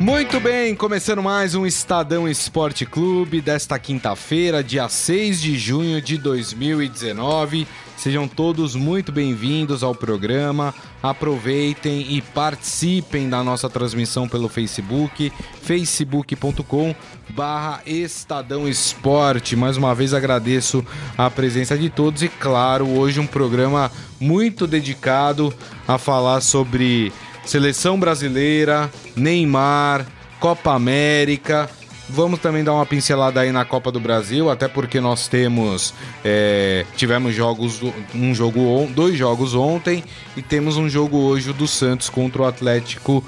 Muito bem, começando mais um Estadão Esporte Clube desta quinta-feira, dia 6 de junho de 2019. Sejam todos muito bem-vindos ao programa. Aproveitem e participem da nossa transmissão pelo Facebook, facebook.com barra Estadão Esporte. Mais uma vez agradeço a presença de todos e, claro, hoje um programa muito dedicado a falar sobre seleção brasileira, Neymar, Copa América Vamos também dar uma pincelada aí na Copa do Brasil, até porque nós temos é, tivemos jogos, um jogo, dois jogos ontem e temos um jogo hoje do Santos contra o Atlético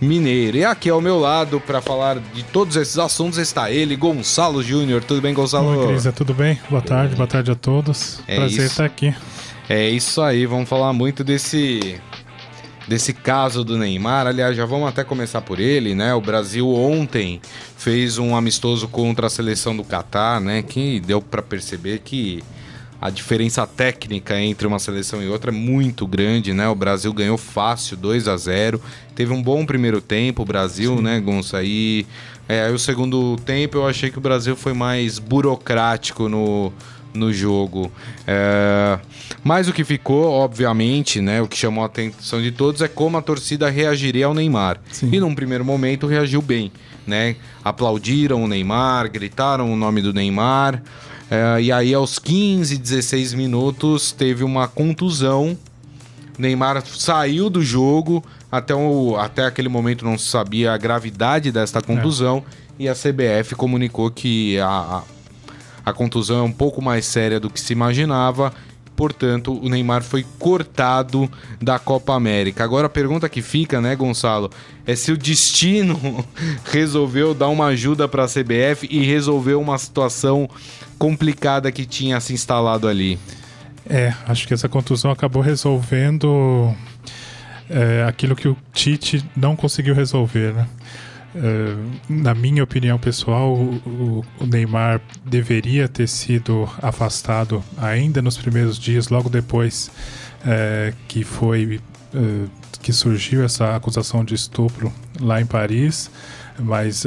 Mineiro. E aqui ao meu lado para falar de todos esses assuntos está ele, Gonçalo Júnior. Tudo bem, Gonçalo? Oi, Crisa, tudo bem? Boa tarde, boa tarde a todos. É Prazer isso. estar aqui. É isso aí, vamos falar muito desse desse caso do Neymar. Aliás, já vamos até começar por ele, né? O Brasil ontem fez um amistoso contra a seleção do Catar, né? Que deu para perceber que a diferença técnica entre uma seleção e outra é muito grande, né? O Brasil ganhou fácil, 2 a 0 Teve um bom primeiro tempo, o Brasil, Sim. né, Gonça? E é, aí o segundo tempo eu achei que o Brasil foi mais burocrático no, no jogo. É... Mas o que ficou, obviamente, né, o que chamou a atenção de todos é como a torcida reagiria ao Neymar. Sim. E num primeiro momento reagiu bem, né? Aplaudiram o Neymar, gritaram o nome do Neymar. É... e aí, aos 15, 16 minutos, teve uma contusão. Neymar saiu do jogo. Até, o, até aquele momento não se sabia a gravidade desta contusão. É. E a CBF comunicou que a, a contusão é um pouco mais séria do que se imaginava. Portanto, o Neymar foi cortado da Copa América. Agora a pergunta que fica, né, Gonçalo, é se o destino resolveu dar uma ajuda para a CBF e resolveu uma situação complicada que tinha se instalado ali. É, acho que essa contusão acabou resolvendo é, aquilo que o Tite não conseguiu resolver, né? Uh, na minha opinião pessoal, o, Neymar deveria ter sido afastado ainda nos primeiros dias, logo depois uh, que foi uh, que surgiu essa acusação de estupro lá em Paris, mas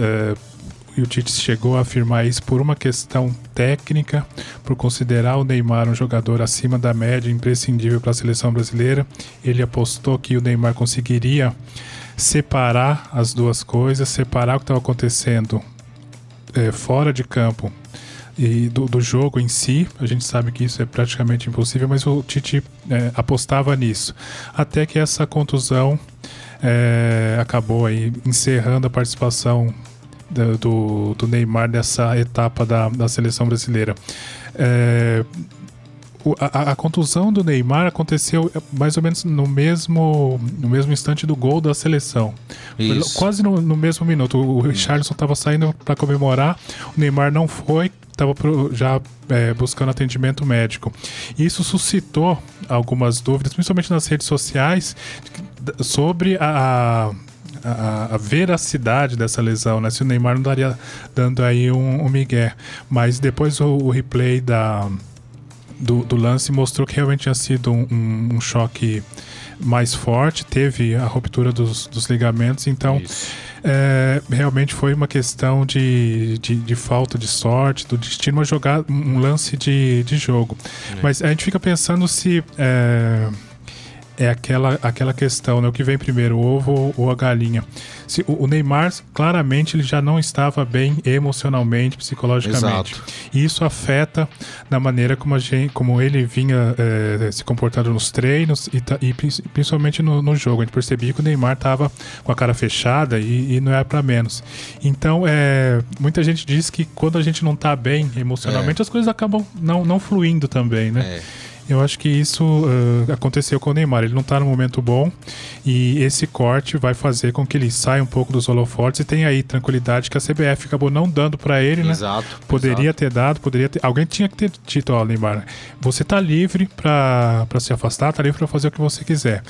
o Tite chegou a afirmar isso por uma questão técnica, por considerar o Neymar um jogador acima da média, imprescindível para a seleção brasileira. Ele apostou que o Neymar conseguiria separar as duas coisas, separar o que estava acontecendo é, fora de campo e do, do, jogo em si. A gente sabe que isso é praticamente impossível, mas o Tite é, apostava nisso. Até que essa contusão é, acabou aí encerrando a participação do, do, Neymar nessa etapa da, da seleção brasileira. É, a, a, contusão do Neymar aconteceu mais ou menos no mesmo, no mesmo instante do gol da seleção. Quase no, no, mesmo minuto. O Richardson estava saindo para comemorar, o Neymar não foi, estava já é, buscando atendimento médico. Isso suscitou algumas dúvidas, principalmente nas redes sociais, sobre a, a, a, veracidade dessa lesão, né? Se o Neymar não estaria dando aí um, um migué. Mas depois o, o replay da, do, do lance mostrou que realmente tinha sido um, um, um choque mais forte, teve a ruptura dos, dos ligamentos, então é, realmente foi uma questão de, de, de, falta de sorte, do destino, uma jogada, um lance de, de jogo. É. Mas a gente fica pensando se. É, é aquela, aquela questão, né? O que vem primeiro, o ovo ou a galinha? Se, o, o, Neymar, claramente, ele já não estava bem emocionalmente, psicologicamente. Exato. E isso afeta na maneira como, a gente, como ele vinha é, se comportando nos treinos e, e principalmente no, no, jogo. A gente percebia que o Neymar estava com a cara fechada e, e não é para menos. Então, é, muita gente diz que quando a gente não está bem emocionalmente, é. as coisas acabam não, não fluindo também, né? É. Eu acho que isso uh, aconteceu com o Neymar. Ele não está no momento bom e esse corte vai fazer com que ele saia um pouco dos holofotes e tenha aí tranquilidade que a CBF acabou não dando para ele, né? Exato. Poderia exato. ter dado, poderia ter. Alguém tinha que ter dito, ó, Neymar, você está livre para se afastar, está livre para fazer o que você quiser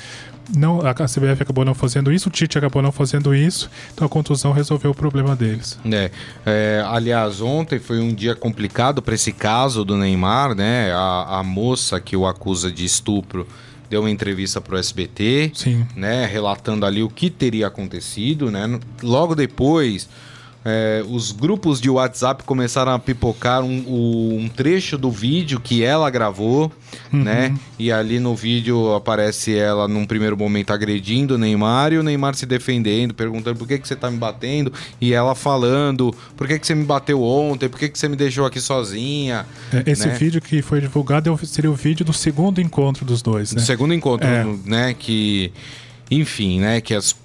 não, a CBF acabou não fazendo isso, o Tite acabou não fazendo isso, então a contusão resolveu o problema deles. É, é aliás, ontem foi um dia complicado para esse caso do Neymar, né? A, a moça que o acusa de estupro deu uma entrevista para o SBT, Sim. né, relatando ali o que teria acontecido, né? Logo depois, é, os grupos de WhatsApp começaram a pipocar um, um trecho do vídeo que ela gravou, uhum. né? E ali no vídeo aparece ela num primeiro momento agredindo o Neymar e o Neymar se defendendo, perguntando por que, que você tá me batendo, e ela falando por que, que você me bateu ontem, por que, que você me deixou aqui sozinha. É, esse né? vídeo que foi divulgado é seria o vídeo do segundo encontro dos dois, né? segundo encontro, é. né? Que, enfim, né? Que as.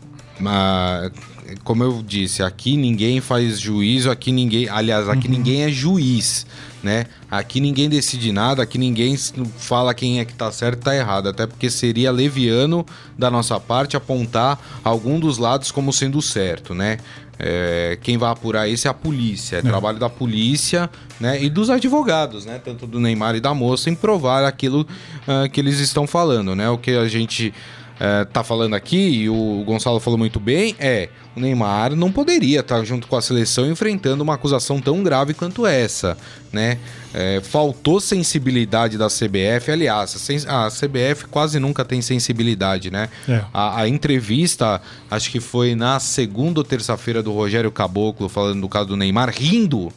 Como eu disse, aqui ninguém faz juízo, aqui ninguém. Aliás, aqui uhum. ninguém é juiz, né? Aqui ninguém decide nada, aqui ninguém fala quem é que tá certo e tá errado. Até porque seria leviano da nossa parte apontar algum dos lados como sendo certo, né? É, quem vai apurar isso é a polícia, é, é, trabalho da polícia né, e dos advogados, né, tanto do Neymar e da moça, em provar aquilo uh, que eles estão falando. Né? O que a gente uh, tá falando aqui, e o Gonçalo falou muito bem, é o Neymar não poderia estar junto com a seleção enfrentando uma acusação tão grave quanto essa, né? É, faltou sensibilidade da CBF, aliás, a CBF quase nunca tem sensibilidade, né? É. A, a, entrevista, acho que foi na segunda ou terça-feira do Rogério Caboclo falando do caso do Neymar, rindo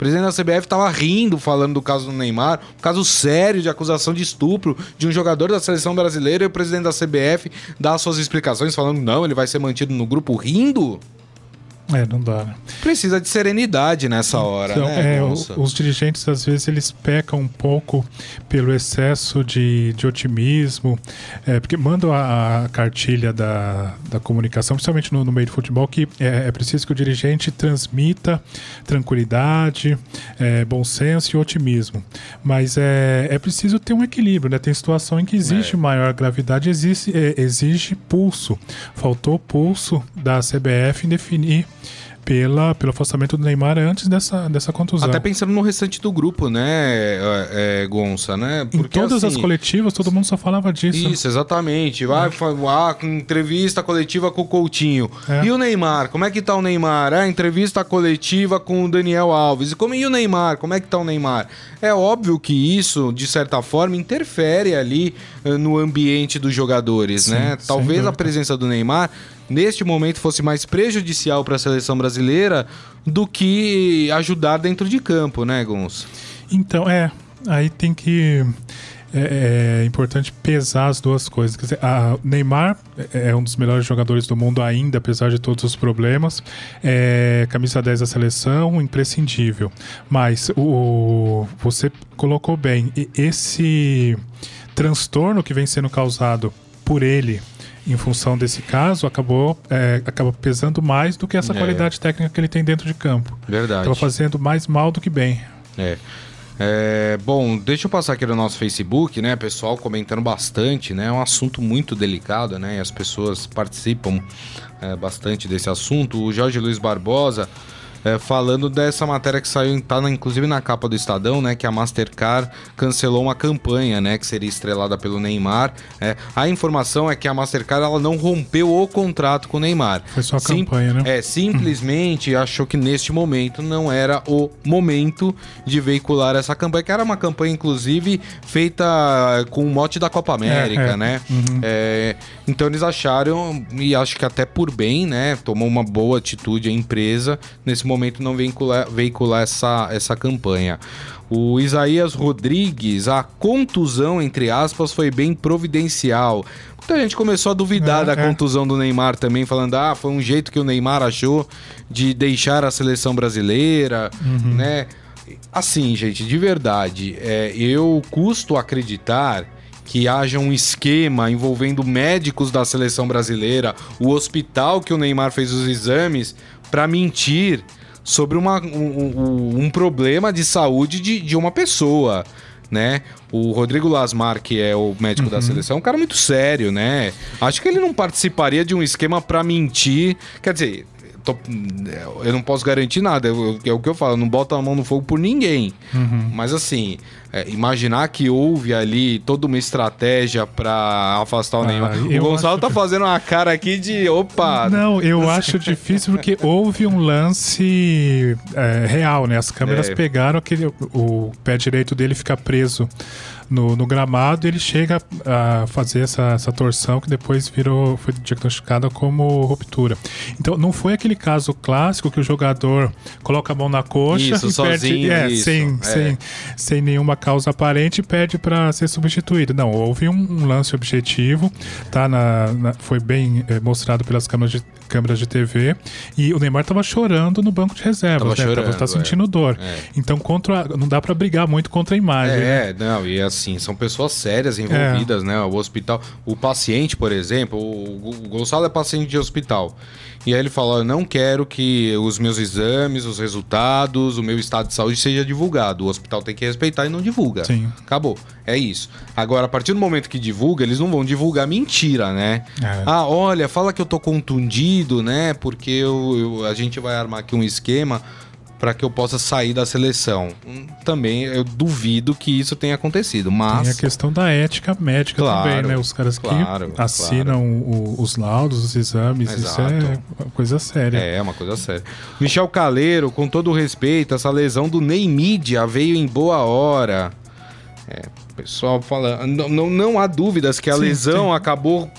presidente da CBF estava rindo falando do caso do Neymar, um caso sério de acusação de estupro de um jogador da seleção brasileira e o presidente da CBF dá suas explicações falando não, ele vai ser mantido no grupo rindo. É, não dá, né? Precisa de serenidade nessa hora, então, né? É, os dirigentes, às vezes, eles pecam um pouco pelo excesso de, de otimismo, é, porque mandam a, a, cartilha da, da comunicação, principalmente no, no meio de futebol, que é, é, preciso que o dirigente transmita tranquilidade, é, bom senso e otimismo. Mas é, é preciso ter um equilíbrio, né? Tem situação em que existe é. maior gravidade, existe, é, exige pulso. Faltou pulso da CBF em definir pela, pelo afastamento do Neymar antes dessa, dessa contusão. Até pensando no restante do grupo, né, é, é, Gonça, né? Porque, em todas assim, as coletivas, todo mundo só falava disso. Isso, exatamente. Vai, é. ah, entrevista coletiva com o Coutinho. É. E o Neymar? Como é que tá o Neymar? É, entrevista coletiva com o Daniel Alves. E, como, e o Neymar? Como é que tá o Neymar? É óbvio que isso, de certa forma, interfere ali uh, no ambiente dos jogadores, Sim, né? Talvez a presença do Neymar neste momento fosse mais prejudicial para a seleção brasileira do que ajudar dentro de campo, né, Gonçalo? Então, é. Aí tem que. É, é, importante pesar as duas coisas. Quer dizer, Neymar é um dos melhores jogadores do mundo ainda, apesar de todos os problemas. É, camisa 10 da seleção, imprescindível. Mas o, você colocou bem, esse transtorno que vem sendo causado por ele em função desse caso, acabou é, acaba pesando mais do que essa é. qualidade técnica que ele tem dentro de campo. Verdade. Estava fazendo mais mal do que bem. É. É, bom, deixa eu passar aqui no nosso Facebook, né? Pessoal comentando bastante, né? É um assunto muito delicado, né? E as pessoas participam é, bastante desse assunto. O Jorge Luiz Barbosa é, falando dessa matéria que saiu, tá na, inclusive na capa do Estadão, né? Que a Mastercard cancelou uma campanha, né? Que seria estrelada pelo Neymar. É, a informação é que a Mastercard ela não rompeu o contrato com o Neymar. Foi só a Sim, campanha, né? É, simplesmente achou que neste momento não era o momento de veicular essa campanha, que era uma campanha, inclusive, feita com o mote da Copa América, é, é. né? Uhum. É, então eles acharam, e acho que até por bem, né? Tomou uma boa atitude a empresa nesse momento não veicular, veicular essa, essa campanha. O Isaías Rodrigues, a contusão, entre aspas, foi bem providencial. Muita gente começou a duvidar é, da é. contusão do Neymar também, falando: ah, foi um jeito que o Neymar achou de deixar a seleção brasileira, uhum. né? Assim, gente, de verdade, é, eu custo acreditar que haja um esquema envolvendo médicos da seleção brasileira, o hospital que o Neymar fez os exames, para mentir sobre uma, um, um, problema de saúde de, de uma pessoa. Né? O Rodrigo Lasmar, que é o médico uhum. da seleção, é um cara muito sério, né? Acho que ele não participaria de um esquema para mentir. Quer dizer, tô- eu não posso garantir nada. eu- É o que eu falo, eu não boto a mão no fogo por ninguém. Uhum. Mas assim, é, imaginar que houve ali toda uma estratégia pra afastar o Ah, Neymar. O Gonçalo acho tá fazendo uma cara aqui de opa. Não, eu acho difícil porque houve um lance é, real, né? As câmeras É. pegaram aquele. O pé direito dele fica preso no, no gramado ele chega a fazer essa, essa torção que depois virou, foi diagnosticada como ruptura. Então não foi aquele caso clássico que o jogador coloca a mão na coxa Isso, e sozinho, perde. É, isso, sem, é. sem, sem nenhuma causa aparente e perde para ser substituído. Não, houve um, um lance objetivo, tá? Na, na- foi bem eh, mostrado pelas câmeras de, câmeras de TV e o Neymar tava chorando no banco de reservas, Tava né? Tava, chorando, tá sentindo dor. É. Então contra, não dá para brigar muito contra a imagem. né? É, não, e assim, são pessoas sérias envolvidas, né? O hospital. O paciente, por exemplo, o, o Gonçalo é paciente de hospital. E aí ele fala: Eu não quero que os meus exames, os resultados, o meu estado de saúde seja divulgado. O hospital tem que respeitar e não divulga. Sim. Acabou. É isso. Agora, a partir do momento que divulga, eles não vão divulgar mentira, né? É. Ah, olha, fala que eu tô contundido, né? Porque eu, eu- a gente vai armar aqui um esquema para que eu possa sair da seleção. Hum, Também eu duvido que isso tenha acontecido, mas Tem a questão da ética médica Claro, também, né? Os caras que claro, assinam o- os laudos, os exames, isso é Exato. uma coisa séria. é, é uma coisa séria. Michel Caleiro, com todo o respeito, essa lesão do Neymídia veio em boa hora. É, o pessoal fala, não, não, não há dúvidas que a Sim, lesão sim. acabou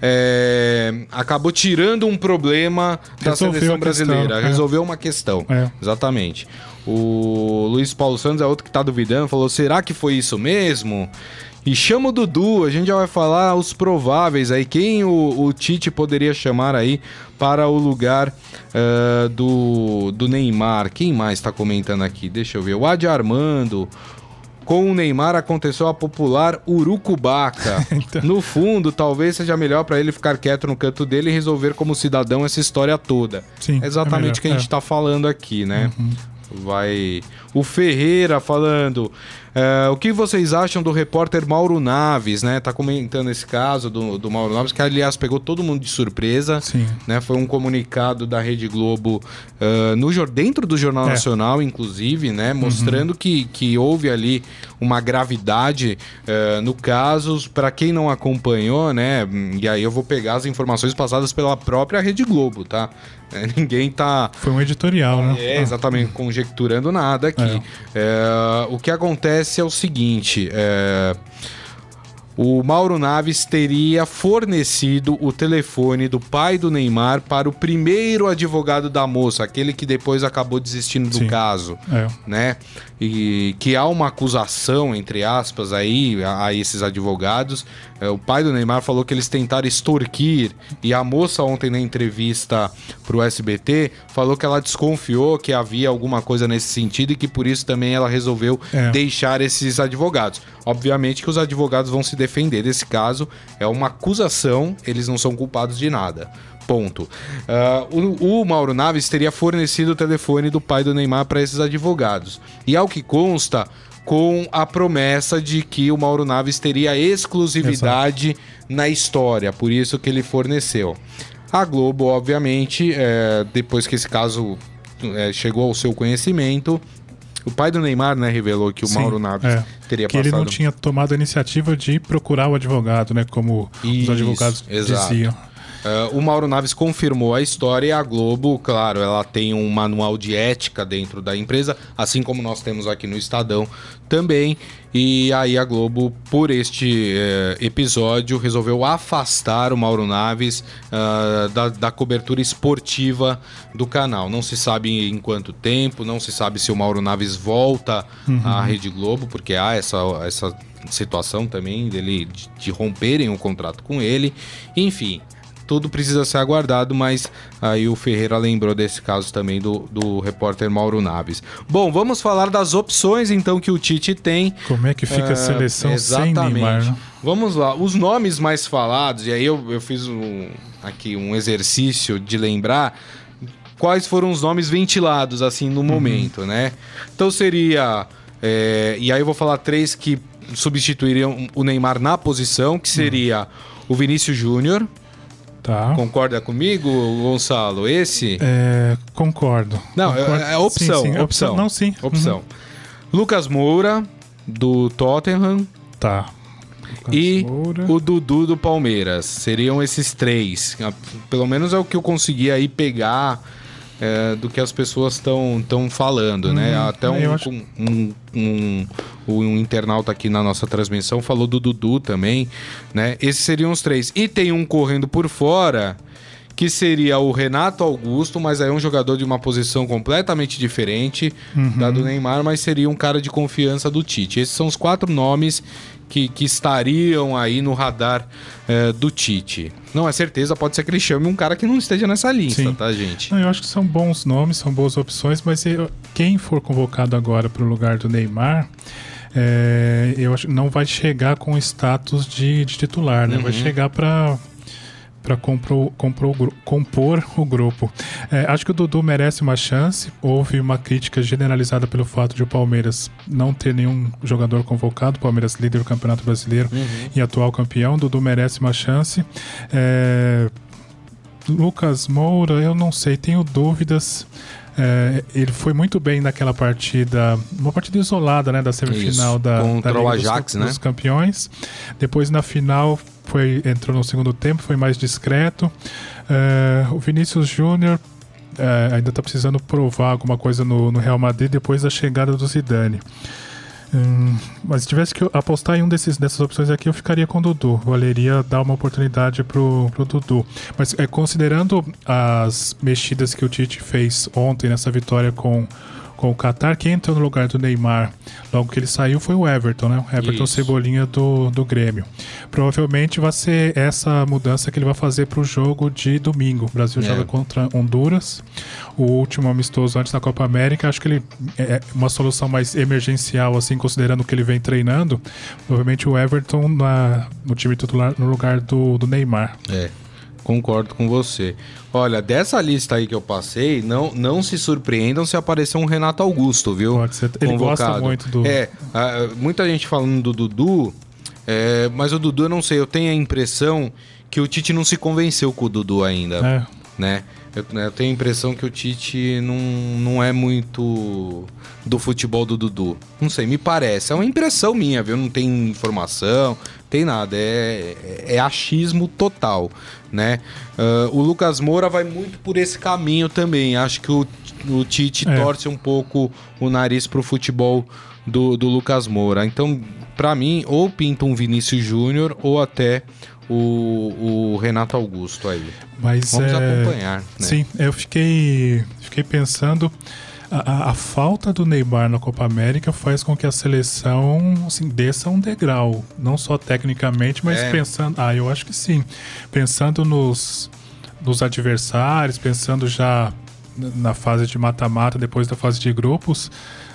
é, acabou tirando um problema da Resolveu seleção a questão, brasileira, é. resolveu uma questão. É. Exatamente. O Luiz Paulo Santos é outro que tá duvidando, falou: será que foi isso mesmo? E chama o Dudu, a gente já vai falar os prováveis aí, quem o, o Tite poderia chamar aí para o lugar eh, do, do Neymar. Quem mais tá comentando aqui? Deixa eu ver. O Adi Armando. Com o Neymar aconteceu a popular Urucubaca. Então. No fundo, talvez seja melhor para ele ficar quieto no canto dele e resolver como cidadão essa história toda. Sim, É exatamente é o que a gente é. tá falando aqui, né? Vai. O Ferreira falando. É, o que vocês acham do repórter Mauro Naves, né? Tá comentando esse caso do, do Mauro Naves, que aliás pegou todo mundo de surpresa. Sim. Né? Foi um comunicado da Rede Globo ah, no, dentro do Jornal É. Nacional, inclusive, né? Mostrando que, que houve ali uma gravidade ah, no caso. Para quem não acompanhou, né? E aí eu vou pegar as informações passadas pela própria Rede Globo, tá? É, ninguém tá. Foi um editorial, né? É, exatamente, conjecturando nada aqui. É, o que acontece é o seguinte: é, o Mauro Naves teria fornecido o telefone do pai do Neymar para o primeiro advogado da moça, aquele que depois acabou desistindo do Sim. caso É. né? E que há uma acusação, entre aspas, aí, a, a esses advogados. É, o pai do Neymar falou que eles tentaram extorquir. E a moça, ontem na entrevista pro SBT, falou que ela desconfiou que havia alguma coisa nesse sentido e que por isso também ela resolveu É. deixar esses advogados. Obviamente que os advogados vão se defender desse caso. É uma acusação, eles não são culpados de nada. Ponto. Ah, o, o Mauro Naves teria fornecido o telefone do pai do Neymar para esses advogados. E ao que consta, com a promessa de que o Mauro Naves teria exclusividade na história, por isso que ele forneceu. A Globo, obviamente, é, depois que esse caso é, chegou ao seu conhecimento, o pai do Neymar né, revelou que o Sim, Mauro Naves é. teria que passado. ele não tinha tomado a iniciativa de procurar o advogado, né? Como Isso, os advogados exato. diziam. Uh, o Mauro Naves confirmou a história e a Globo, claro, ela tem um manual de ética dentro da empresa, assim como nós temos aqui no Estadão também. E aí a Globo, por este eh, episódio, resolveu afastar o Mauro Naves ah, da, da cobertura esportiva do canal. Não se sabe em quanto tempo, não se sabe se o Mauro Naves volta à Rede Globo, porque há essa, essa situação também dele de, de romperem o contrato com ele. Enfim, tudo precisa ser aguardado, mas aí o Ferreira lembrou desse caso também do, do repórter Mauro Naves. Bom, vamos falar das opções então que o Tite tem. Como é que fica É, a seleção sem Neymar? né? Vamos lá, os nomes mais falados, e aí eu, eu fiz um, aqui um exercício de lembrar quais foram os nomes ventilados assim no momento, né? Então seria. é, e aí eu vou falar três que substituiriam o Neymar na posição, que seria o Vinícius Júnior, Tá. Concorda comigo, Gonçalo? Esse? É, concordo. Não, é- Concordo. é opção, Sim, sim, opção. Não, sim. Opção. Uhum. Lucas Moura, do Tottenham, Tá. e Moura. o Dudu do Palmeiras. Seriam esses três. Ah, Pelo menos é o que eu consegui aí pegar é, do que as pessoas estão falando, né? Hum, Até um, eu acho- um, um, um internauta aqui na nossa transmissão falou do Dudu também, né? Esses seriam os três. E tem um correndo por fora que seria o Renato Augusto, mas aí é um jogador de uma posição completamente diferente da do Neymar, mas seria um cara de confiança do Tite. Esses são os quatro nomes que, que estariam aí no radar eh, do Tite. Não é certeza, pode ser que ele chame um cara que não esteja nessa lista, Sim. tá, gente? Não, eu acho que são bons nomes, são boas opções, mas eu- quem for convocado agora para o lugar do Neymar, é, eu acho não vai chegar com status de, de titular, né? Vai chegar para para compor, compor, o gru- compor o grupo. É, acho que o Dudu merece uma chance. Houve uma crítica generalizada pelo fato de o Palmeiras não ter nenhum jogador convocado. Palmeiras líder do Campeonato Brasileiro e atual campeão. O Dudu merece uma chance. É, Lucas Moura, eu não sei, tenho dúvidas. É, ele foi muito bem naquela partida, uma partida isolada, né, da semifinal Isso, da, contra da o dos- Ajax, dos, né? campeões. Depois na final foi entrou no segundo tempo, foi mais discreto. É, o Vinícius Júnior é, ainda está precisando provar alguma coisa no, no Real Madrid depois da chegada do Zidane. Hum, mas se tivesse que apostar em um desses, dessas opções aqui, eu ficaria com o Dudu. Valeria dar uma oportunidade pro, pro Dudu. Mas é, considerando as mexidas que o Tite fez ontem nessa vitória com, com o Qatar, quem entrou no lugar do Neymar logo que ele saiu foi o Everton, né? O Everton Isso. Cebolinha do, do Grêmio. Provavelmente vai ser essa mudança que ele vai fazer pro jogo de domingo. O Brasil É. joga contra Honduras, o último amistoso antes da Copa América. Acho que ele é uma solução mais emergencial, assim, considerando que ele vem treinando. Provavelmente o Everton na, no time titular no lugar do, do Neymar. É, concordo com você. Olha, dessa lista aí que eu passei, não, não se surpreendam se aparecer um Renato Augusto, viu? Pode ser. Ele gosta muito do- É, muita gente falando do Dudu, é, mas o Dudu eu não sei, eu tenho a impressão que o Tite não se convenceu com o Dudu ainda, É. né? Eu, eu tenho a impressão que o Tite não, não é muito do futebol do Dudu. Não sei, me parece. É uma impressão minha, viu? Não tem informação, tem nada. É, é, é achismo total, né? Ah, o Lucas Moura vai muito por esse caminho também. Acho que o, o Tite É. torce um pouco o nariz pro futebol do, do Lucas Moura. Então, pra mim, ou pinta um Vinícius Júnior ou até o, o Renato Augusto aí. Mas Vamos é, acompanhar, né? Sim, eu fiquei, fiquei pensando. A, a- falta do Neymar na Copa América faz com que a seleção assim, desça um degrau. Não só tecnicamente, mas É. pensando. Ah, eu acho que sim. Pensando nos, nos adversários, pensando já na fase de mata-mata, depois da fase de grupos.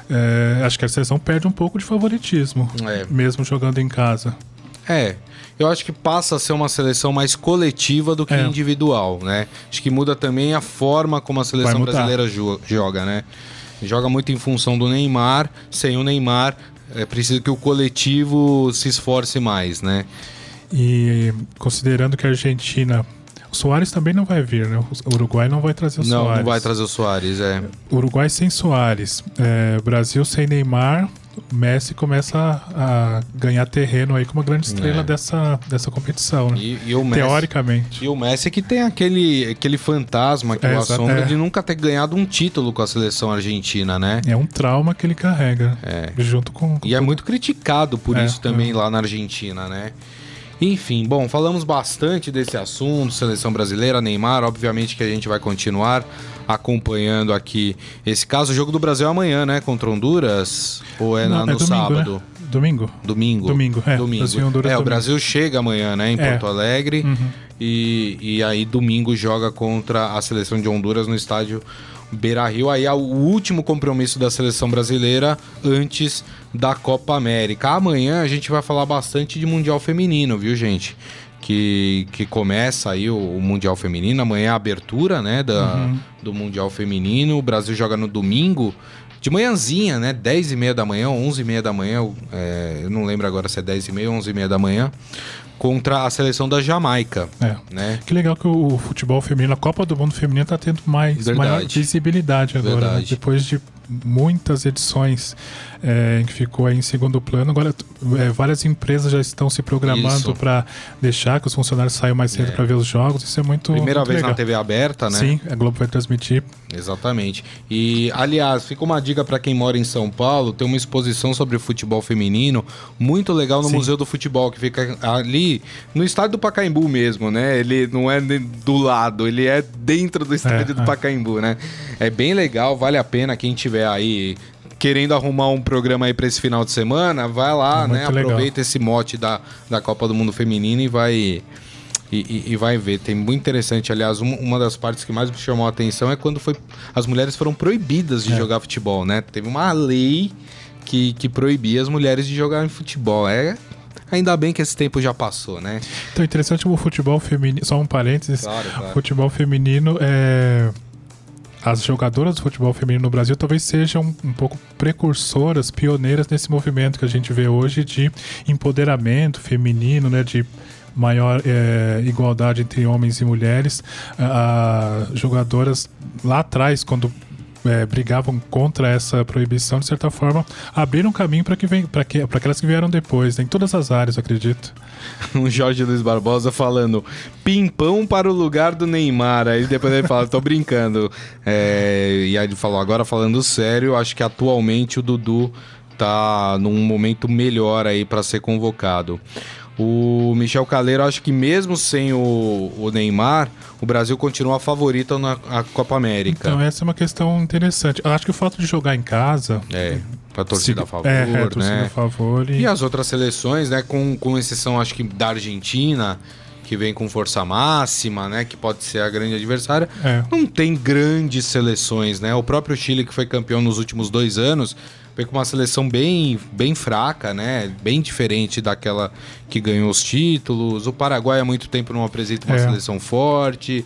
é, acho que a seleção perde um pouco de favoritismo, É. mesmo jogando em casa. É, eu acho que passa a ser uma seleção mais coletiva do que É. individual, né? Acho que muda também a forma como a seleção brasileira jo- joga, né? Joga muito em função do Neymar, sem o Neymar, é preciso que o coletivo se esforce mais, né? E considerando que a Argentina. O Soares também não vai vir, né? O Uruguai não vai trazer o Não, Soares. não vai trazer o Soares, é. Uruguai sem Soares. É, Brasil sem Neymar. Messi começa a, a ganhar terreno aí como uma grande estrela É. dessa, dessa competição, né? E, e o Messi, Teoricamente. E o Messi que tem aquele, aquele fantasma que É, o assombra é. de nunca ter ganhado um título com a seleção argentina, né? É um trauma que ele carrega. É. Junto com. E é muito criticado por É, isso também é. lá na Argentina, né? Enfim, bom, falamos bastante desse assunto, seleção brasileira, Neymar, obviamente que a gente vai continuar acompanhando aqui esse caso. O jogo do Brasil é amanhã, né? Contra Honduras? Ou é, na- Não, no domingo, sábado? né? Domingo? Domingo. Domingo, é. Domingo. Brasil Honduras é, o domingo. Brasil chega amanhã, né? Em É. Porto Alegre. Uhum. E, e aí domingo joga contra a seleção de Honduras no estádio Beira Rio. Aí é o último compromisso da seleção brasileira antes da Copa América. Amanhã a gente vai falar bastante de Mundial Feminino, viu, gente? que, que começa aí o, o Mundial Feminino. Amanhã é a abertura, né, da, Uhum. do Mundial Feminino. O Brasil joga no domingo, de manhãzinha, né, 10 e meia da manhã, 11 e meia da manhã, é, eu não lembro agora se é 10 e meia ou 11 e meia da manhã, contra a seleção da Jamaica, É. né? Que legal que o futebol feminino, a Copa do Mundo Feminino tá tendo mais Verdade. maior visibilidade agora. né? Depois de muitas edições é, em que ficou aí em segundo plano, agora é, várias empresas já estão se programando para deixar que os funcionários saiam mais cedo É. para ver os jogos. Isso é muito Primeira muito vez legal. na TV aberta, né? Sim, a Globo vai transmitir. Exatamente. E, aliás, fica uma dica para quem mora em São Paulo: tem uma exposição sobre futebol feminino muito legal no Sim. Museu do Futebol, que fica ali no estádio do Pacaembu mesmo, né? Ele não é do lado, ele é dentro do estádio É, do é. Pacaembu, né? É bem legal, vale a pena quem tiver aí. Querendo arrumar um programa aí pra esse final de semana, vai lá, É né? legal. Aproveita esse mote da, da Copa do Mundo Feminino e vai. E, e- e vai ver, tem muito interessante. Aliás, um- uma das partes que mais me chamou a atenção é quando foi, as mulheres foram proibidas de É. jogar futebol, né? Teve uma lei que, que proibia as mulheres de jogarem futebol. É, ainda bem que esse tempo já passou, né? Então, interessante o futebol feminino. Só um parênteses. Claro, claro. Futebol feminino é. As jogadoras do futebol feminino no Brasil talvez sejam um pouco precursoras, pioneiras nesse movimento que a gente vê hoje de empoderamento feminino, né? De maior eh, igualdade entre homens e mulheres. Ah, jogadoras lá atrás, quando eh, brigavam contra essa proibição, de certa forma, abriram caminho para que para que, para aquelas que vieram depois, né, em todas as áreas, acredito. O Jorge Luiz Barbosa falando pimpão para o lugar do Neymar. Aí depois ele fala, tô brincando. É, e aí ele falou, agora falando sério, acho que atualmente o Dudu tá num momento melhor aí para ser convocado. O Michel Caleiro, acho que mesmo sem o, o Neymar, o Brasil continua favorito na Copa América. Então, essa é uma questão interessante. Eu acho que o fato de jogar em casa. é, pra torcida se- a favor, é, é, torcida né? a favor. E, E as outras seleções, né, com, com exceção acho que da Argentina, que vem com força máxima, né, que pode ser a grande adversária, É. não tem grandes seleções, né? O próprio Chile, que foi campeão nos últimos dois anos, veio com uma seleção bem, bem fraca, né? Bem diferente daquela que ganhou os títulos. O Paraguai há muito tempo não apresenta uma É. seleção forte.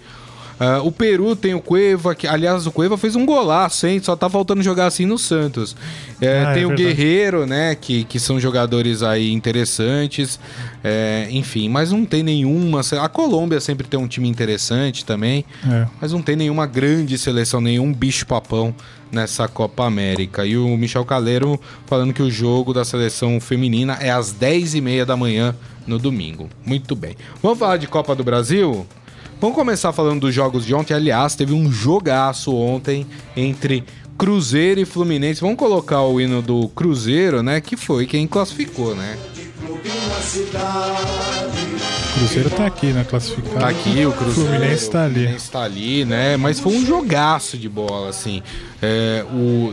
Ah, o Peru tem o Cueva, que aliás o Cueva fez um golaço, hein? Só tá faltando jogar assim no Santos. É, Ah, é tem o verdade. Guerreiro, né? Que, que são jogadores aí interessantes. É, enfim, mas não tem nenhuma. A Colômbia sempre tem um time interessante também. é. Mas não tem nenhuma grande seleção, nenhum bicho-papão nessa Copa América. E o Michel Caleiro falando que o jogo da seleção feminina é às 10h30 da manhã no domingo. Muito bem. Vamos falar de Copa do Brasil? Vamos começar falando dos jogos de ontem. Aliás, teve um jogaço ontem entre Cruzeiro e Fluminense. Vamos colocar o hino do Cruzeiro, né? Que foi quem classificou, né? O Cruzeiro tá aqui, né? Classificado. Tá aqui o Cruzeiro. Fluminense tá ali. O Fluminense tá ali, né? Mas foi um jogaço de bola, assim. É, o...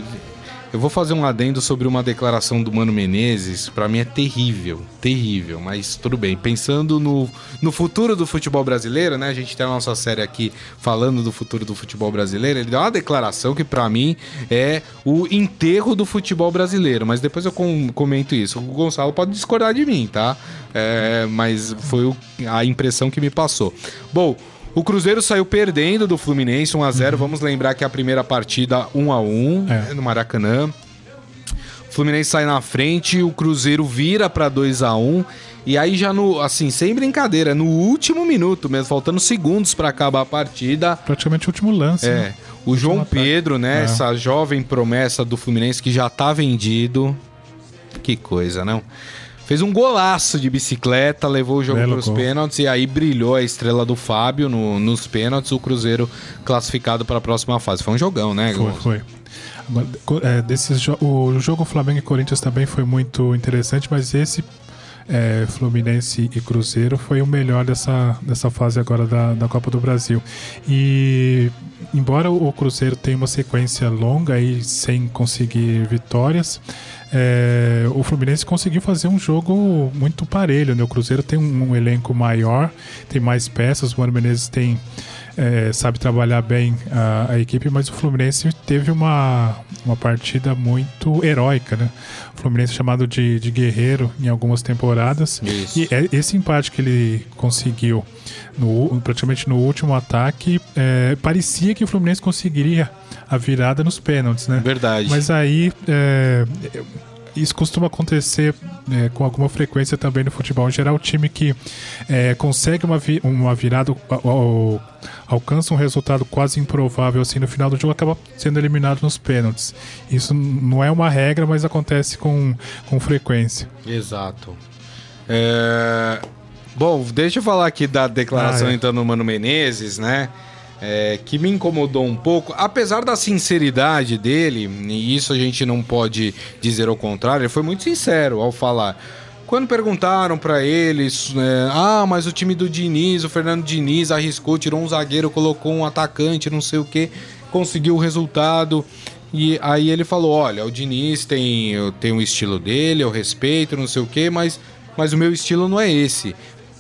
Eu vou fazer um adendo sobre uma declaração do Mano Menezes. Pra mim é terrível, terrível. Mas tudo bem. Pensando no, no futuro do futebol brasileiro, né? A gente tem a nossa série aqui falando do futuro do futebol brasileiro. Ele deu uma declaração que pra mim é o enterro do futebol brasileiro. Mas depois eu com- comento isso. O Gonçalo pode discordar de mim, tá? É, mas foi o- a impressão que me passou. Bom, o Cruzeiro saiu perdendo do Fluminense 1 a 0. Vamos lembrar que a primeira partida 1 a 1 É. no Maracanã. O Fluminense sai na frente, o Cruzeiro vira para 2 a 1 e aí já no, assim, sem brincadeira, no último minuto mesmo, faltando segundos para acabar a partida, Praticamente o último lance. é, né? o João. Pedro, né, É. essa jovem promessa do Fluminense que já tá vendido. Que coisa, não? Fez um golaço de bicicleta, levou o jogo Belo para os pênaltis e aí brilhou a estrela do Fábio no- nos pênaltis, o Cruzeiro classificado para a próxima fase. Foi um jogão, né, Foi, Gonçalo? foi. É, desses o jogo Flamengo e Corinthians também foi muito interessante, mas esse é, Fluminense e Cruzeiro foi o melhor dessa, dessa fase agora da, da Copa do Brasil. E embora o Cruzeiro tenha uma sequência longa aí sem conseguir vitórias, é, o Fluminense conseguiu fazer um jogo muito parelho. Né? O Cruzeiro tem um, um elenco maior, tem mais peças, o Mano Menezes tem é, sabe trabalhar bem a, a, equipe, mas o Fluminense teve uma, uma partida muito heróica, né? O Fluminense é chamado de, de guerreiro em algumas temporadas. Isso. E é, esse empate que ele conseguiu no, praticamente no último ataque, é, parecia que o Fluminense conseguiria a virada nos pênaltis, né? Verdade. Mas aí é, isso costuma acontecer é, com alguma frequência também no futebol em geral. O time que é, consegue uma, vi uma virada, ou, alcança um resultado quase improvável assim no final do jogo, acaba sendo eliminado nos pênaltis. Isso não é uma regra, mas acontece com, com frequência. Exato. É... Bom, deixa eu falar aqui da declaração ah, é. então do Mano Menezes, né? É, que me incomodou um pouco, apesar da sinceridade dele, e isso a gente não pode dizer ao contrário, ele foi muito sincero ao falar. Quando perguntaram para eles, é, ah, mas o time do Diniz, o Fernando Diniz arriscou, tirou um zagueiro, colocou um atacante, não sei o que, conseguiu o resultado. E aí ele falou: olha, o Diniz tem, tem um estilo dele, eu respeito, não sei o que, mas, mas o meu estilo não é esse.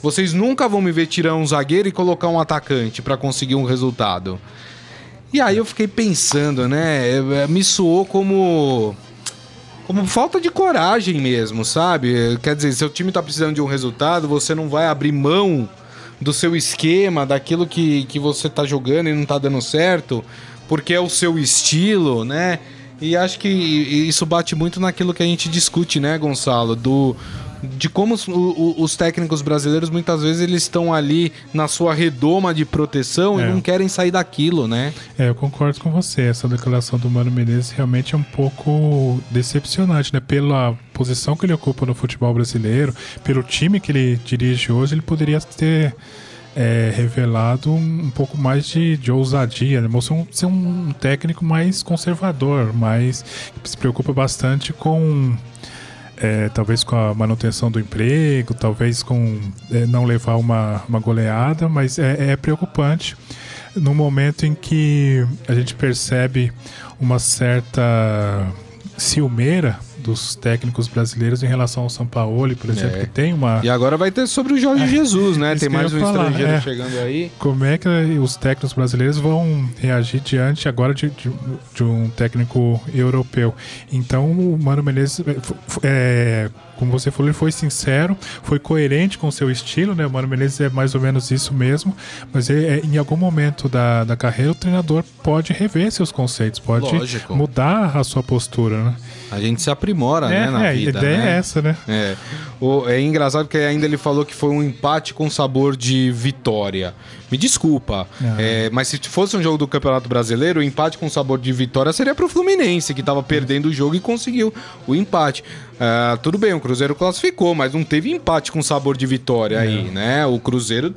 Vocês nunca vão me ver tirar um zagueiro e colocar um atacante para conseguir um resultado. E aí eu fiquei pensando, né? É, me soou como como falta de coragem mesmo, sabe? Quer dizer, seu time tá precisando de um resultado, você não vai abrir mão do seu esquema, daquilo que, que você tá jogando e não tá dando certo, porque é o seu estilo, né? E acho que isso bate muito naquilo que a gente discute, né, Gonçalo? Do, de como os, os, técnicos brasileiros muitas vezes eles estão ali na sua redoma de proteção é. e não querem sair daquilo, né? É, eu concordo com você. Essa declaração do Mano Menezes realmente é um pouco decepcionante, né? Pela posição que ele ocupa no futebol brasileiro, pelo time que ele dirige hoje, ele poderia ter é, revelado um, um, pouco mais de, de ousadia, né? Mostrou um, ser um técnico mais conservador, mais que se preocupa bastante com é, talvez com a manutenção do emprego, talvez com é, não levar uma, uma goleada, mas é, é preocupante no momento em que a gente percebe uma certa ciumeira dos técnicos brasileiros em relação ao São Paulo, por exemplo, é. que tem uma. E agora vai ter sobre o Jorge é, Jesus, né? Tem mais um falar, estrangeiro é. chegando aí. Como é que os técnicos brasileiros vão reagir diante agora de, de, de um técnico europeu? Então o Mano Menezes é, como você falou, ele foi sincero, foi coerente com o seu estilo, né? O Mano Menezes é mais ou menos isso mesmo, mas ele, é, em algum momento da, da carreira o treinador pode rever seus conceitos, pode Lógico. mudar a sua postura, né? A gente se aprimora, é, né, na é, vida, A ideia né? é essa, né? É. O, é engraçado porque ainda ele falou que foi um empate com sabor de vitória. Me desculpa, é, mas se fosse um jogo do Campeonato Brasileiro, o empate com sabor de vitória seria pro Fluminense, que estava perdendo o jogo e conseguiu o empate. Uh, tudo bem, o Cruzeiro classificou, mas não teve empate com sabor de vitória aí, né? O Cruzeiro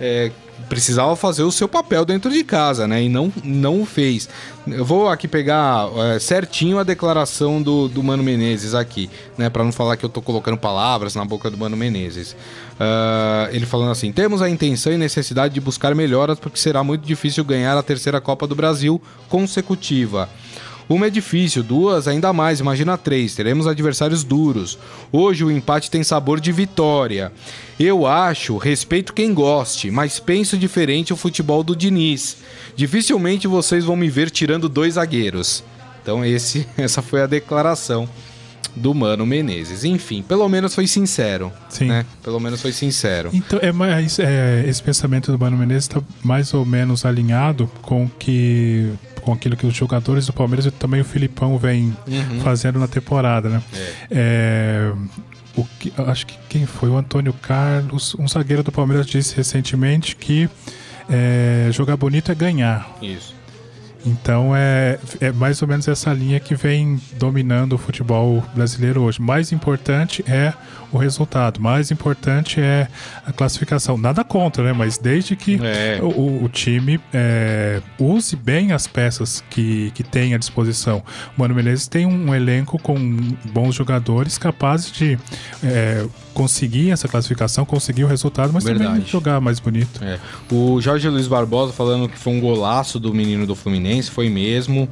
é, precisava fazer o seu papel dentro de casa, né? E não, não o fez. Eu vou aqui pegar é, certinho a declaração do, do Mano Menezes aqui, né? Para não falar que eu tô colocando palavras na boca do Mano Menezes. Uh, ele falando assim: temos a intenção e necessidade de buscar melhoras porque será muito difícil ganhar a terceira Copa do Brasil consecutiva. Uma é difícil, duas ainda mais, imagina três. Teremos adversários duros. Hoje o empate tem sabor de vitória. Eu acho, respeito quem goste, mas penso diferente o futebol do Diniz. Dificilmente vocês vão me ver tirando dois zagueiros. Então esse, essa foi a declaração do Mano Menezes. Enfim, pelo menos foi sincero. Sim. Né? Pelo menos foi sincero. Então, é, mais, é, esse pensamento do Mano Menezes está mais ou menos alinhado com que com aquilo que os jogadores do Palmeiras e também o Filipão vem uhum. fazendo na temporada, né? É. É, o que, acho que quem foi? O Antônio Carlos, um zagueiro do Palmeiras disse recentemente que é, jogar bonito é ganhar. Isso. Então é, é mais ou menos essa linha que vem dominando o futebol brasileiro hoje. Mais importante é o resultado, mais importante é a classificação. Nada contra, né? Mas desde que é. o, o, time é, use bem as peças que, que tem à disposição. O Mano Menezes tem um elenco com bons jogadores capazes de é, conseguir essa classificação, conseguir o resultado, mas Verdade. também jogar mais bonito. É. O Jorge Luiz Barbosa falando que foi um golaço do menino do Fluminense, foi mesmo.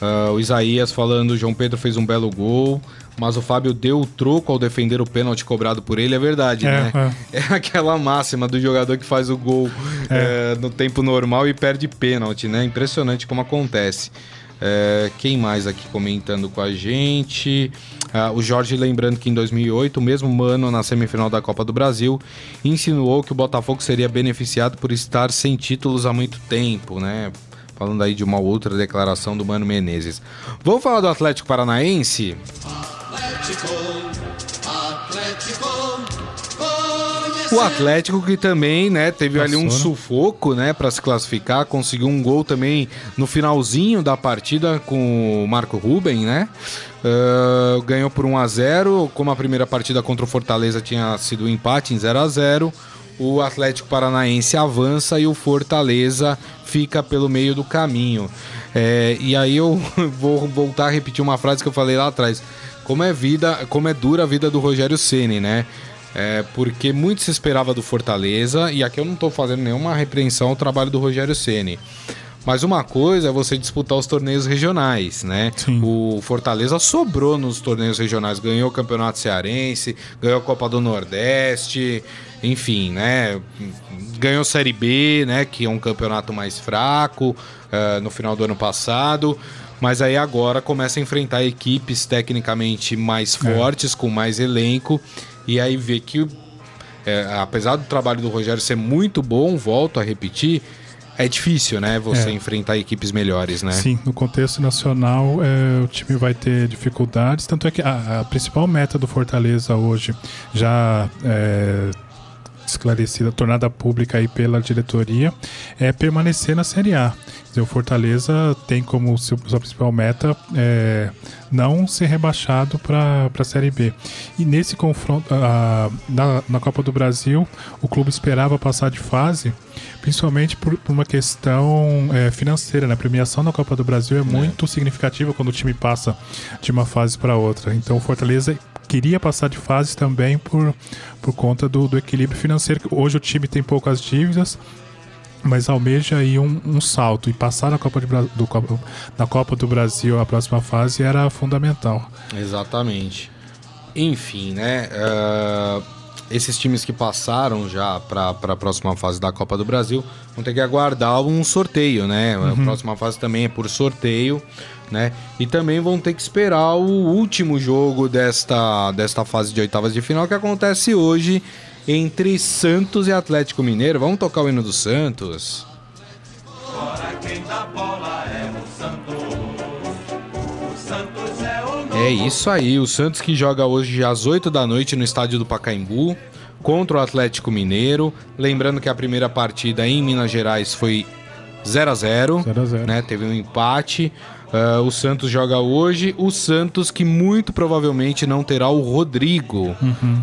Uh, o Isaías falando, o João Pedro fez um belo gol. mas o Fábio deu o troco ao defender o pênalti cobrado por ele, é verdade, É, né? É. aquela máxima do jogador que faz o gol É. é, no tempo normal e perde pênalti, né? Impressionante como acontece. É, quem mais aqui comentando com a gente? Ah, o Jorge lembrando que em 2008, o mesmo Mano, na semifinal da Copa do Brasil, insinuou que o Botafogo seria beneficiado por estar sem títulos há muito tempo, né? Falando aí de uma outra declaração do Mano Menezes. Vamos falar do Atlético Paranaense? O Atlético que também, né, teve ali um Passou, né? sufoco, né, para se classificar, conseguiu um gol também no finalzinho da partida com o Marco Ruben, né? Ah, ganhou por 1 a 0, como a primeira partida contra o Fortaleza tinha sido um empate em 0 a 0. O Atlético Paranaense avança e o Fortaleza fica pelo meio do caminho. É, e aí eu vou voltar a repetir uma frase que eu falei lá atrás. Como é vida, como é dura a vida do Rogério Ceni, né? É, porque muito se esperava do Fortaleza, e aqui eu não estou fazendo nenhuma repreensão ao trabalho do Rogério Ceni. Mas uma coisa é você disputar os torneios regionais, né? Sim. O Fortaleza sobrou nos torneios regionais, ganhou o Campeonato Cearense, ganhou a Copa do Nordeste, enfim, né? Ganhou Série B, né? Que é um campeonato mais fraco eh, no final do ano passado. Mas aí agora começa a enfrentar equipes tecnicamente mais fortes, com mais elenco. E aí vê que é, apesar do trabalho do Rogério ser muito bom, volto a repetir, é difícil, né? Você É. enfrentar equipes melhores, né? Sim, no contexto nacional é, o time vai ter dificuldades, tanto é que a, a principal meta do Fortaleza hoje, já é, esclarecida, tornada pública aí pela diretoria, é permanecer na Série A. Dizer, o Fortaleza tem como seu- sua principal meta é, não ser rebaixado para a Série B. E nesse confronto, ah, na, na Copa do Brasil, o clube esperava passar de fase, principalmente por, por uma questão é, financeira. Né? A premiação na Copa do Brasil é muito significativa quando o time passa de uma fase para outra. Então o Fortaleza queria passar de fase também por, por conta do, do equilíbrio financeiro. Hoje o time tem poucas dívidas, mas almeja aí um, um salto e passar na Copa, de, do, na Copa do Brasil a próxima fase era fundamental. Exatamente. Enfim, né? ah, esses times que passaram já para a próxima fase da Copa do Brasil vão ter que aguardar um sorteio, né? A próxima fase também é por sorteio, né? E também vão ter que esperar o último jogo desta, desta fase de oitavas de final que acontece hoje entre Santos e Atlético Mineiro. Vamos tocar o hino do Santos? É isso aí, o Santos que joga hoje às 8 da noite no estádio do Pacaembu contra o Atlético Mineiro. Lembrando que a primeira partida em Minas Gerais foi 0 a 0 0 a 0. né? Teve um empate. Ah, o Santos joga hoje. O Santos que muito provavelmente não terá o Rodrigo,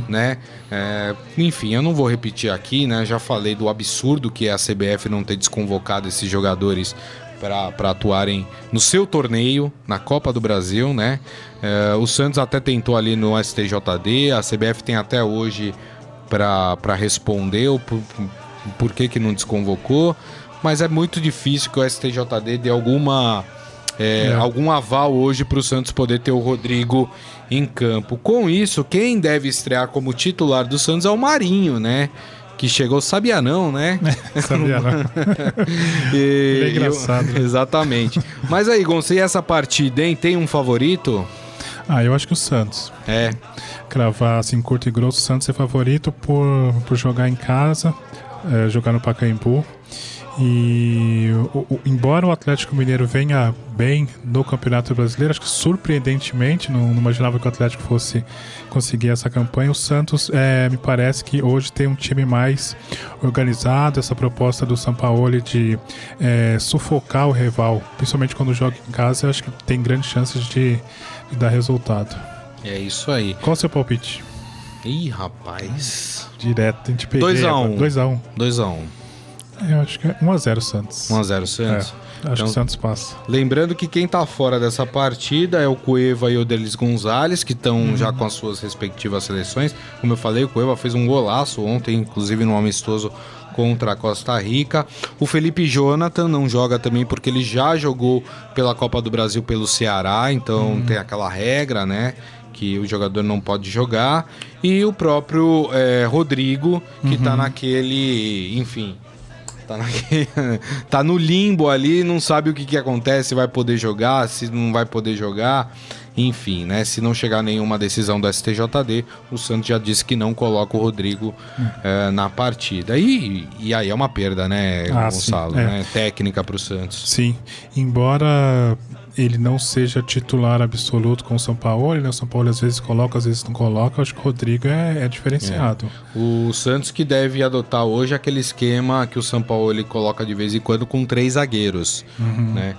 né? É, enfim, eu não vou repetir aqui, né? Já falei do absurdo que é a CBF não ter desconvocado esses jogadores para atuarem no seu torneio, na Copa do Brasil, né? É, o Santos até tentou ali no STJD, a CBF tem até hoje para responder o por, por que, que não desconvocou, mas é muito difícil que o STJD dê alguma, é, É. algum aval hoje para o Santos poder ter o Rodrigo em campo. Com isso, quem deve estrear como titular do Santos é o Marinho, né? Que chegou, sabia não, né? Sabia, não? E- é engraçado. eu- exatamente. Mas aí, Gonçalo, e essa partida, hein? Tem um favorito? Ah, eu acho que o Santos. É. Cravar assim, curto e grosso, o Santos é favorito por, por jogar em casa, é, jogar no Pacaembu. E o- o- embora o Atlético Mineiro venha bem no Campeonato Brasileiro, acho que surpreendentemente, não, não imaginava que o Atlético fosse conseguir essa campanha. O Santos é, me parece que hoje tem um time mais organizado, essa proposta do Sampaoli de é, sufocar o rival, principalmente quando joga em casa, eu acho que tem grandes chances de, de dar resultado. É isso aí. Qual o seu palpite? Ih, rapaz. Direto, a gente peguei. 2 a 1. 2x1. 2x1. Eu acho que é 1x0 Santos. 1x0 Santos. É, acho Então- que o Santos passa. Lembrando que quem tá fora dessa partida é o Cueva e o Delis Gonzalez, que estão já com as suas respectivas seleções. Como eu falei, o Cueva fez um golaço ontem, inclusive no amistoso contra a Costa Rica. O Felipe Jonathan não joga também porque ele já jogou pela Copa do Brasil pelo Ceará, então tem aquela regra, né? que o jogador não pode jogar, e o próprio é, Rodrigo, que tá naquele, enfim, tá, naquele, tá no limbo ali, não sabe o que, que acontece, se vai poder jogar, se não vai poder jogar. Enfim, né? Se não chegar nenhuma decisão do STJD, o Santos já disse que não coloca o Rodrigo eh, na partida. E, e aí é uma perda, né, Ah, Gonçalo? sim, é. né? Técnica pro Santos. Sim, embora ele não seja titular absoluto com o São Paulo, né? O São Paulo às vezes coloca, às vezes não coloca. Acho que o Rodrigo é, é diferenciado. O Santos que deve adotar hoje aquele esquema que o São Paulo ele coloca de vez em quando com três zagueiros, Uhum. né?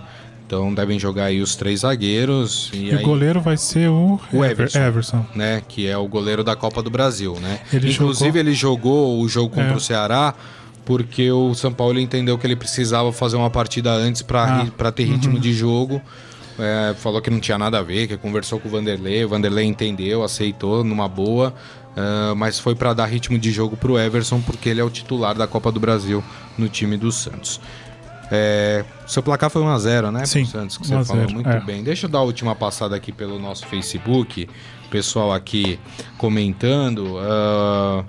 Então devem jogar aí os três zagueiros e, E, aí, o goleiro vai ser o, O Ever- Everson. Everson. né, que é o goleiro da Copa do Brasil, né? Ele Inclusive jogou- ele jogou o jogo contra É. o Ceará porque o São Paulo entendeu que ele precisava fazer uma partida antes para Ah. para ter ritmo de jogo. É, falou que não tinha nada a ver, que conversou com o Vanderlei, o Vanderlei entendeu, aceitou numa boa, ah, mas foi para dar ritmo de jogo pro Everson porque ele é o titular da Copa do Brasil no time do Santos. É, seu placar foi 1x0, né? Sim, Santos, que você 1 a falou 0, muito é. bem. Deixa eu dar a última passada aqui pelo nosso Facebook. Pessoal aqui comentando. ah,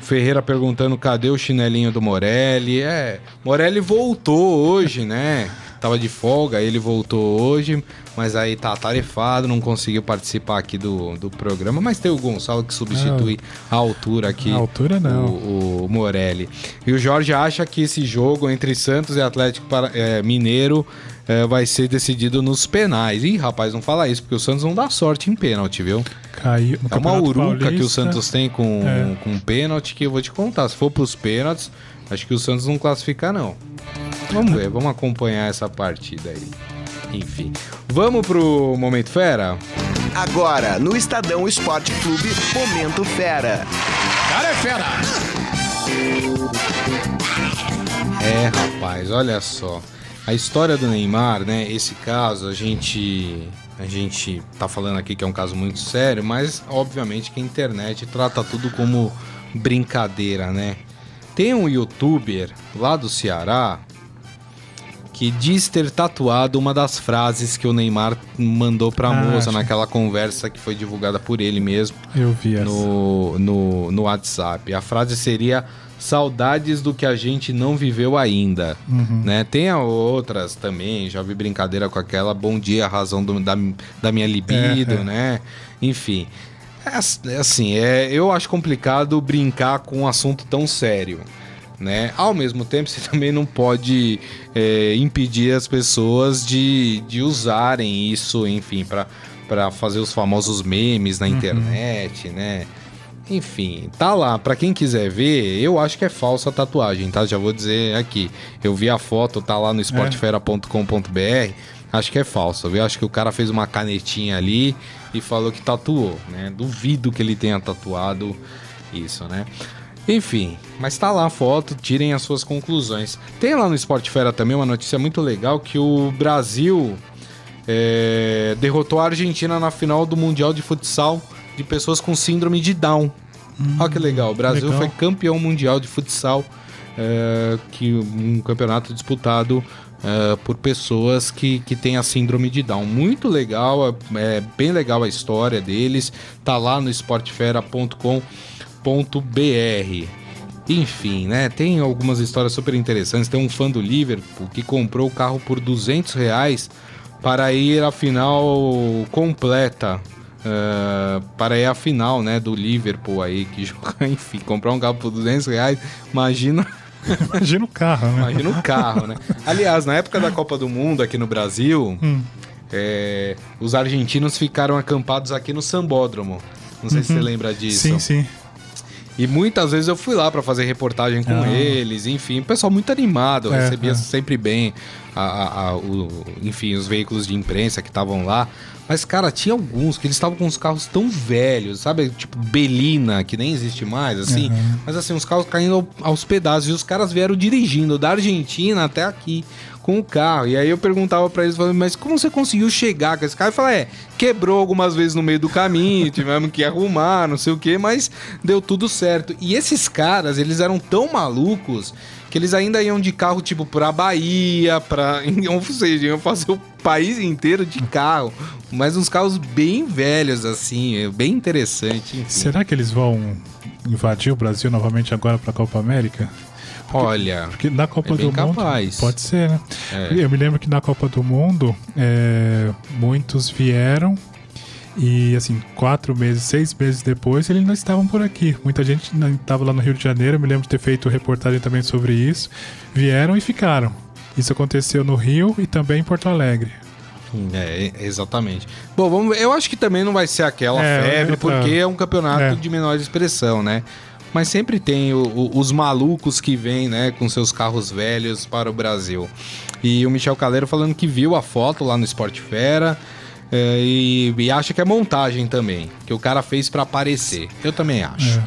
Ferreira perguntando cadê o chinelinho do Morelli. É, Morelli voltou hoje, né? Tava de folga, ele voltou hoje, mas aí tá atarefado, não conseguiu participar aqui do, do programa. Mas tem o Gonçalo que substitui a altura aqui. A altura não. O, o Morelli. E o Jorge acha que esse jogo entre Santos e Atlético é, Mineiro é, vai ser decidido nos penais. Ih, rapaz, não fala isso, porque o Santos não dá sorte em pênalti, viu? Caiu no É uma uruca que o Paulista. Santos tem com, É. com pênalti que eu vou te contar. Se for pros pênaltis, acho que o Santos não classifica, não. Vamos ver, vamos acompanhar essa partida aí. Enfim. Vamos pro Momento Fera? Agora, no Estadão Esporte Clube, Momento Fera. Cara é fera! É, rapaz, olha só. A história do Neymar, né? Esse caso, a gente. A gente tá falando aqui que é um caso muito sério, mas obviamente que a internet trata tudo como brincadeira, né? Tem um youtuber lá do Ceará que diz ter tatuado uma das frases que o Neymar mandou pra Ah, moça acho- naquela conversa que foi divulgada por ele mesmo Eu vi essa. no, no, no WhatsApp. A frase seria saudades do que a gente não viveu ainda. Né? Tem outras também, já vi brincadeira com aquela bom dia, razão do- da, da minha libido, É, é. né? Enfim. É é assim, é, eu acho complicado brincar com um assunto tão sério. Né? Ao mesmo tempo, você também não pode é, impedir as pessoas de, de usarem isso, enfim, para fazer os famosos memes na internet, né? Enfim, tá lá. Pra quem quiser ver, eu acho que é falsa a tatuagem, tá? Já vou dizer aqui. Eu vi a foto, tá lá no esportefera.com.br. Acho que é falso, viu? Acho que o cara fez uma canetinha ali e falou que tatuou, né? Duvido que ele tenha tatuado isso, né? Enfim, mas tá lá a foto, tirem as suas conclusões. Tem lá no Esporte Fera também uma notícia muito legal que o Brasil é, derrotou a Argentina na final do Mundial de Futsal de pessoas com síndrome de Down. Olha que legal, o Brasil legal. foi campeão mundial de futsal, é, que um campeonato disputado é, por pessoas que, que têm a síndrome de Down. Muito legal, é, é bem legal a história deles, tá lá no esportefera.com.br. Enfim, né? Tem algumas histórias super interessantes. Tem um fã do Liverpool que comprou o carro por 200 reais para ir à final completa. eh, para ir à final, né? Do Liverpool aí. Que joga, enfim, comprar um carro por 200 reais. Imagina Imagina o carro, né? Imagina o carro, né? Aliás, na época da Copa do Mundo aqui no Brasil, Hum. é, os argentinos ficaram acampados aqui no Sambódromo. Não sei se você lembra disso. Sim, sim. E muitas vezes eu fui lá pra fazer reportagem com Ah. eles, enfim, o pessoal muito animado, eu É, recebia é. sempre bem, a, a- a- o- enfim, os veículos de imprensa que estavam lá. Mas, cara, tinha alguns que eles estavam com os carros tão velhos, sabe? Tipo Belina, que nem existe mais, assim. Uhum. Mas, assim, os carros caindo ao- aos pedaços. E os caras vieram dirigindo da Argentina até aqui com o carro. E aí eu perguntava pra eles, mas como você conseguiu chegar com esse carro? Eu falei, é, quebrou algumas vezes no meio do caminho, tivemos que arrumar, não sei o quê, mas deu tudo certo. E esses caras, eles eram tão malucos que que eles ainda iam de carro, tipo, pra Bahia, pra. Ou seja, iam fazer o país inteiro de carro. Mas uns carros bem velhos, assim, é bem interessante. Enfim. Será que eles vão invadir o Brasil novamente agora pra Copa América? Olha. Porque na Copa É do capaz. Mundo. Pode ser, né? É. Eu me lembro que na Copa do Mundo, é, muitos vieram e, assim, quatro meses, seis meses depois, eles não estavam por aqui. Muita gente estava lá no Rio de Janeiro, eu me lembro de ter feito reportagem também sobre isso. Vieram e ficaram. Isso aconteceu no Rio e também em Porto Alegre. É, exatamente. Bom, vamos, eu acho que também não vai ser aquela É, febre, porque é um campeonato É. de menor expressão, né? Mas sempre tem o- o- os malucos que vêm, né, com seus carros velhos para o Brasil. E o Michel Caleiro falando que viu a foto lá no Sport Fera é, e, e acha que é montagem também, que o cara fez para aparecer. Eu também acho. É.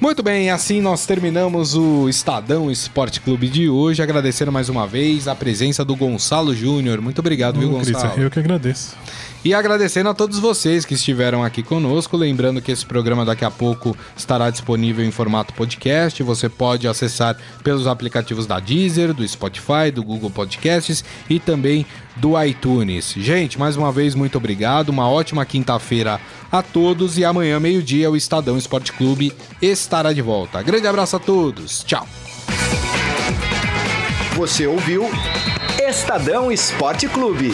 Muito bem, assim nós terminamos o Estadão Esporte Clube de hoje, agradecendo mais uma vez a presença do Gonçalo Júnior. Muito obrigado, viu, Ô, Cristian, Gonçalo? eu que agradeço. E agradecendo a todos vocês que estiveram aqui conosco. Lembrando que esse programa daqui a pouco estará disponível em formato podcast. Você pode acessar pelos aplicativos da Deezer, do Spotify, do Google Podcasts e também do iTunes. Gente, mais uma vez, muito obrigado. Uma ótima quinta-feira a todos. E amanhã, meio-dia, o Estadão Esporte Clube estará de volta. Grande abraço a todos. Tchau. Você ouviu Estadão Esporte Clube.